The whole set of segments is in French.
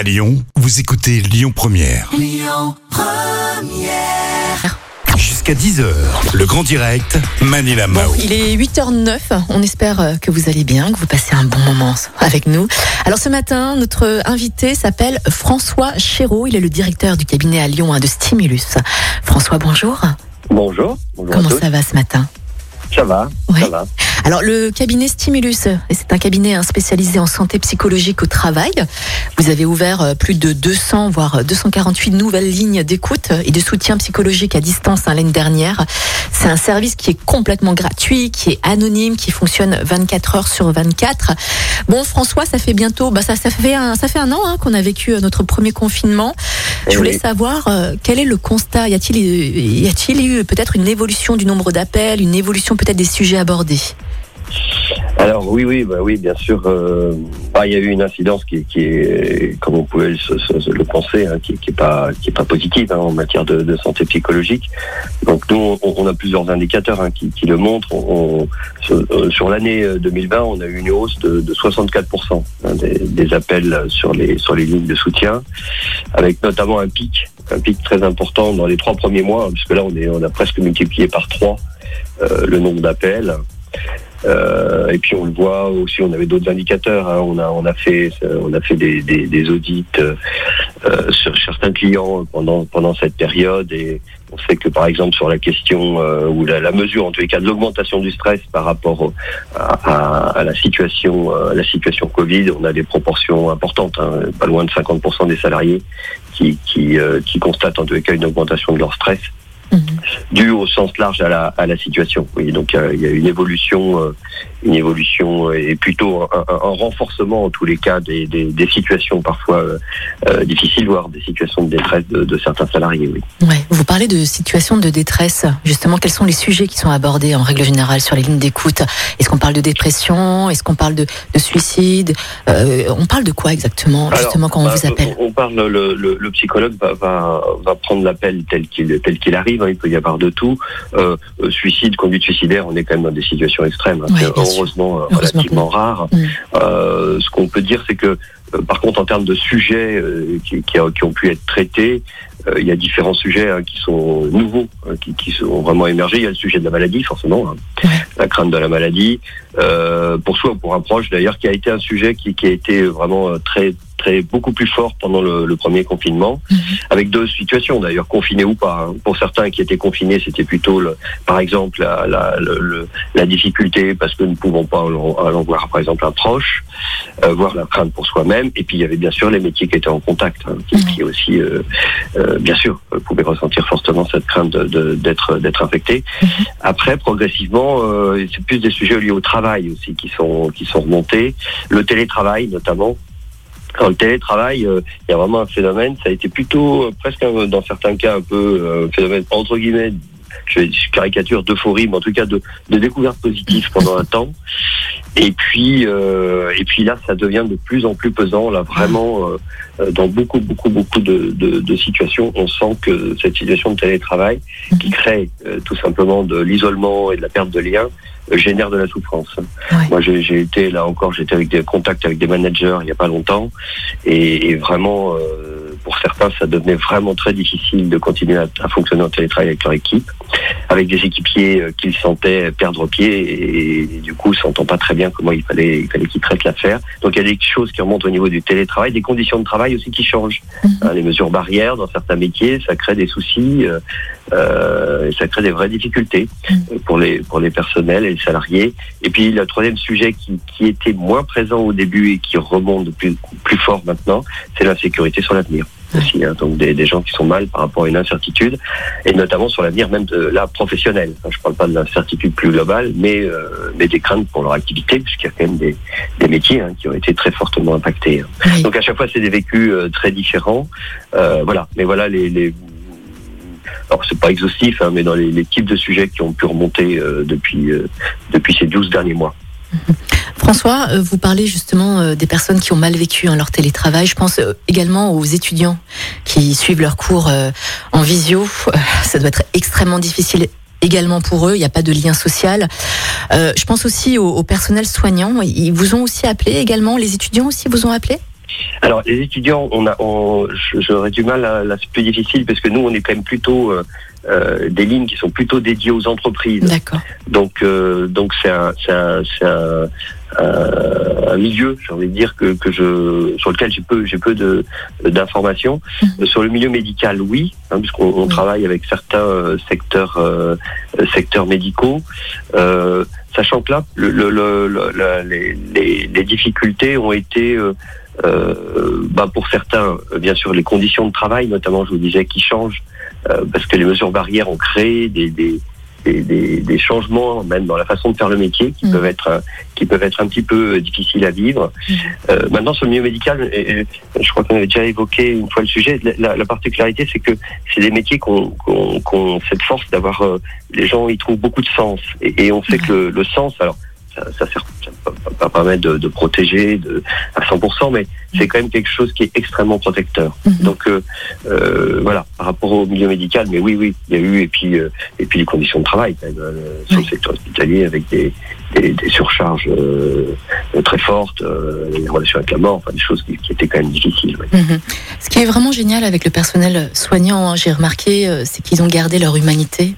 À Lyon, vous écoutez Lyon Première. Jusqu'à 10h, le grand direct, Manila Bon, Mao. il est 8h09. On espère euh, que vous allez bien, que vous passez un bon moment avec nous. Alors ce matin, notre invité s'appelle François Chéreau. Il est le directeur du cabinet à Lyon hein, de Stimulus. François, bonjour. Bonjour. Bonjour Comment à tous. ça va ce matin? Ça va, Ouais. ça va. Alors le cabinet Stimulus, c'est un cabinet hein, spécialisé en santé psychologique au travail. Vous avez ouvert euh, plus de 200 voire 248 nouvelles lignes d'écoute et de soutien psychologique à distance hein, l'année dernière. C'est un service qui est complètement gratuit, qui est anonyme, qui fonctionne 24 heures sur 24. Bon François, ça fait bientôt, bah ça, ça fait un, ça fait un an hein, qu'on a vécu euh, notre premier confinement. Je Eh voulais savoir euh, quel est le constat? Y a-t-il y a-t-il eu peut-être une évolution du nombre d'appels, une évolution peut-être des sujets abordés? Alors oui, oui, bah oui, bien sûr. euh, bah, il y a eu une incidence qui, qui est, comme on pouvait le penser, hein, qui, est pas, qui est pas positive hein, en matière de, santé psychologique. Donc nous, on, a plusieurs indicateurs hein, qui, qui le montrent. On- sur, euh, sur l'année euh, 2020, on a eu une hausse de, de 64 hein, des, des appels sur les sur les lignes de soutien, avec notamment un pic, un pic très important dans les trois premiers mois, hein, puisque là, on est, on a presque multiplié par trois euh, le nombre d'appels. Euh, et puis on le voit aussi, on avait d'autres indicateurs. hein. On a on a fait on a fait des, des, des audits euh, euh, sur certains clients pendant pendant cette période et on sait que par exemple sur la question euh, ou la, la mesure en tous les cas de l'augmentation du stress par rapport à, à- à la situation euh, à la situation Covid, on a des proportions importantes, hein, pas loin de 50% des salariés qui qui, euh, qui constatent en tous les cas une augmentation de leur stress Mhm. dû au sens large à la, à la situation. Oui, donc euh, il y a une évolution, euh, une évolution euh, et plutôt un, renforcement en tous les cas des, des, des situations parfois euh, euh, difficiles, voire des situations de détresse de, de certains salariés. Oui. Ouais, vous parlez de situations de détresse. Justement, quels sont les sujets qui sont abordés en règle générale sur les lignes d'écoute? Est-ce qu'on parle de dépression? Est-ce qu'on parle de, de suicide? Euh, On parle de quoi exactement, justement, quand on bah, vous appelle? on parle, le, le, le psychologue va, va, va prendre l'appel tel qu'il tel qu'il arrive. hein, il peut y avoir de tout. Euh, suicide, conduite suicidaire, on est quand même dans des situations extrêmes. hein, Ouais, c'est bien sûr. heureusement, euh, relativement rare. Mm. Euh, ce qu'on peut dire, c'est que euh, par contre, en termes de sujets qui, ont pu être traités, il y a différents sujets hein, qui sont nouveaux, hein, qui, qui sont vraiment émergés. Il y a le sujet de la maladie, forcément, hein, la crainte de la maladie, euh, pour soi ou pour un proche d'ailleurs, qui a été un sujet qui, qui a été vraiment euh, très très beaucoup plus fort pendant le, le premier confinement, Mhm. avec deux situations d'ailleurs, confinés ou pas. hein. Pour certains qui étaient confinés, c'était plutôt, le, par exemple, la, la, le- la difficulté parce que nous ne pouvons pas aller voir, par exemple, un proche, euh, voir la crainte pour soi-même. Et puis il y avait bien sûr les métiers qui étaient en contact, hein, qui, Mhm. qui aussi, euh, euh, bien sûr, euh, pouvaient ressentir fortement cette crainte de- de- d'être d'être infectés. Mhm. Après, progressivement, euh, c'est plus des sujets liés au travail aussi qui sont qui sont remontés, le télétravail notamment. Dans le télétravail, euh, il y a vraiment un phénomène, ça a été plutôt euh, presque un- dans certains cas un peu euh, un phénomène entre guillemets, je, caricature d'euphorie, mais en tout cas de, de découverte positive pendant un temps. Et puis euh, et puis là, ça devient de plus en plus pesant. Là, vraiment, euh, euh, dans beaucoup beaucoup beaucoup de, de, de situations, on sent que cette situation de télétravail qui crée euh, tout simplement de l'isolement et de la perte de lien génère de la souffrance. Ouais. Moi, j'ai été là encore, j'étais avec des contacts avec des managers il y a pas longtemps, et, et vraiment, pour certains, ça devenait vraiment très difficile de continuer à, à fonctionner en télétravail avec leur équipe, avec des équipiers euh, qu'ils sentaient perdre pied, et, et du coup, sentant pas très bien comment il fallait, il fallait qu'ils traitent l'affaire. Donc, il y a des choses qui remontent au niveau du télétravail, des conditions de travail aussi qui changent. Mhm. Hein, les mesures barrières dans certains métiers, ça crée des soucis, euh, euh, et ça crée des vraies difficultés euh, pour les pour les personnels et les salariés. Et puis le troisième sujet qui, qui était moins présent au début et qui remonte plus plus fort maintenant, c'est l'insécurité sur l'avenir aussi. hein. donc des, des gens qui sont mal par rapport à une incertitude et notamment sur l'avenir même de la professionnelle. Enfin, je parle pas de l'incertitude plus globale, mais euh, mais des craintes pour leur activité puisqu'il y a quand même des des métiers hein, qui ont été très fortement impactés. Oui. Donc à chaque fois, c'est des vécus euh, très différents. Euh, voilà. Mais voilà les, les... alors c'est pas exhaustif, hein, mais dans les, les types de sujets qui ont pu remonter euh, depuis euh, depuis ces 12 derniers mois. François, euh, vous parlez justement euh, des personnes qui ont mal vécu leur télétravail. Je pense euh, également aux étudiants qui suivent leurs cours en visio. Ça doit être extrêmement difficile également pour eux. Il n'y a pas de lien social. Je pense aussi au, personnel soignant. Ils vous ont aussi appelé également. Les étudiants aussi vous ont appelé? Alors les étudiants, on a, on, j'aurais du mal à, là c'est plus difficile parce que nous on est quand même plutôt euh, des lignes qui sont plutôt dédiées aux entreprises. D'accord. Donc euh, donc c'est un c'est un, c'est un, un milieu, j'ai envie de dire que, que je sur lequel j'ai peu j'ai peu de d'informations. Mhm. Sur le milieu médical, oui, hein, puisqu'on on Oui. travaille avec certains euh, secteurs euh, secteurs médicaux. Euh, sachant que là, le, le, le- le- la- les, les, les difficultés ont été euh, euh, bah, pour certains, euh, bien sûr, les conditions de travail, notamment, je vous disais, qui changent, euh, parce que les mesures barrières ont créé des, des, des, des- des changements, même dans la façon de faire le métier, qui Mhm. peuvent être euh, qui peuvent être un petit peu euh, difficiles à vivre. Mhm. Euh, maintenant, sur le milieu médical, et- et je crois qu'on avait déjà évoqué une fois le sujet. La, la- la particularité, c'est que c'est des métiers qu'on qu'on qu'on cette force d'avoir. euh, les gens y trouvent beaucoup de sens, et, et on sait Ouais. que le, le sens, alors ça, ça sert, ça va permettre de, de protéger de, à 100%, mais c'est quand même quelque chose qui est extrêmement protecteur. Mhm. Donc euh, euh, voilà, par rapport au milieu médical, mais oui, oui, il y a eu et puis euh, et puis les conditions de travail quand même, sur Oui. le secteur hospitalier avec des, des, des surcharges très fortes, les relations avec la mort, enfin des choses qui, qui étaient quand même difficiles. Mhm. Ce qui est vraiment génial avec le personnel soignant, hein, j'ai remarqué, c'est qu'ils ont gardé leur humanité.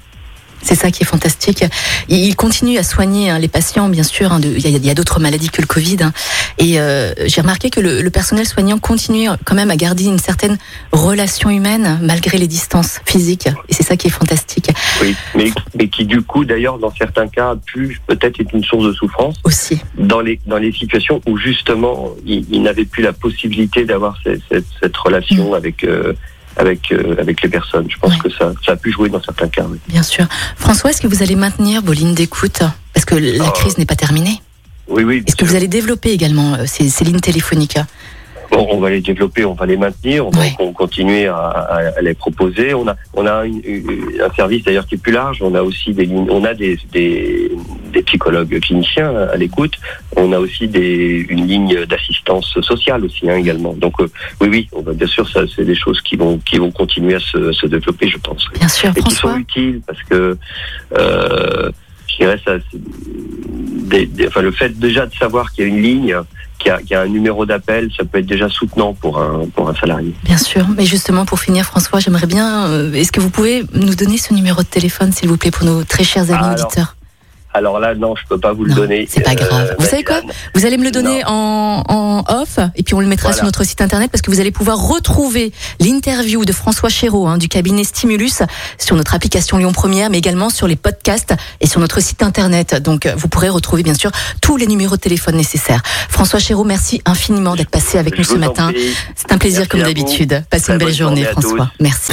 C'est ça qui est fantastique. Ils continuent à soigner hein, les patients, bien sûr. hein, de- Il y a, il d'autres maladies que le Covid. hein. et euh, j'ai remarqué que le, le personnel soignant continue quand même à garder une certaine relation humaine malgré les distances physiques. Et c'est ça qui est fantastique Oui, mais, mais qui du coup d'ailleurs dans certains cas a pu peut-être être une source de souffrance aussi. dans les dans les situations où justement ils n'avaient plus la possibilité d'avoir cette, relation avec euh, avec euh, avec les personnes. Je pense. Ouais. que ça ça a pu jouer dans certains cas. oui. Bien sûr. François, est-ce que vous allez maintenir vos lignes d'écoute Parce que la Oh. crise n'est pas terminée. Oui, oui. Est-ce que vous allez développer également euh, ces, ces lignes téléphoniques Bon, on va les développer, on va les maintenir, on va Ouais. continuer à, à, à les proposer. On a, on a une- une- un service d'ailleurs qui est plus large. On a aussi des, lignes- on a des, des, des psychologues cliniciens à l'écoute. On a aussi des, une ligne d'assistance sociale aussi hein, également. Donc euh, oui, oui, on va bien sûr, ça, c'est des choses qui vont, qui vont continuer à se, se développer, je pense. Bien sûr, et qui sont utiles parce que euh, je dirais ça, c'est des- des- enfin, le fait déjà de savoir qu'il y a une ligne, qu'il y a, qu'il y a un numéro d'appel, ça peut être déjà soutenant pour un pour un salarié. Bien sûr. Mais justement, pour finir, François, j'aimerais bien. euh, Est-ce que vous pouvez nous donner ce numéro de téléphone, s'il vous plaît, pour nos très chers amis Ah, alors, auditeurs? Alors là, non, je peux pas vous le Non, donner. c'est pas grave. Vous savez quoi. Vous allez me le donner en, en off, et puis on le mettra Voilà. sur notre site internet, parce que vous allez pouvoir retrouver l'interview de François Chéreau hein, du cabinet Stimulus sur notre application Lyon Première, mais également sur les podcasts et sur notre site internet. Donc euh, vous pourrez retrouver bien sûr tous les numéros de téléphone nécessaires. François Chéreau, merci infiniment d'être passé avec nous ce matin. C'est un plaisir Merci comme d'habitude. Passez Très une belle journée, François. tous. Merci.